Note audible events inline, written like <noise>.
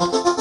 you <laughs>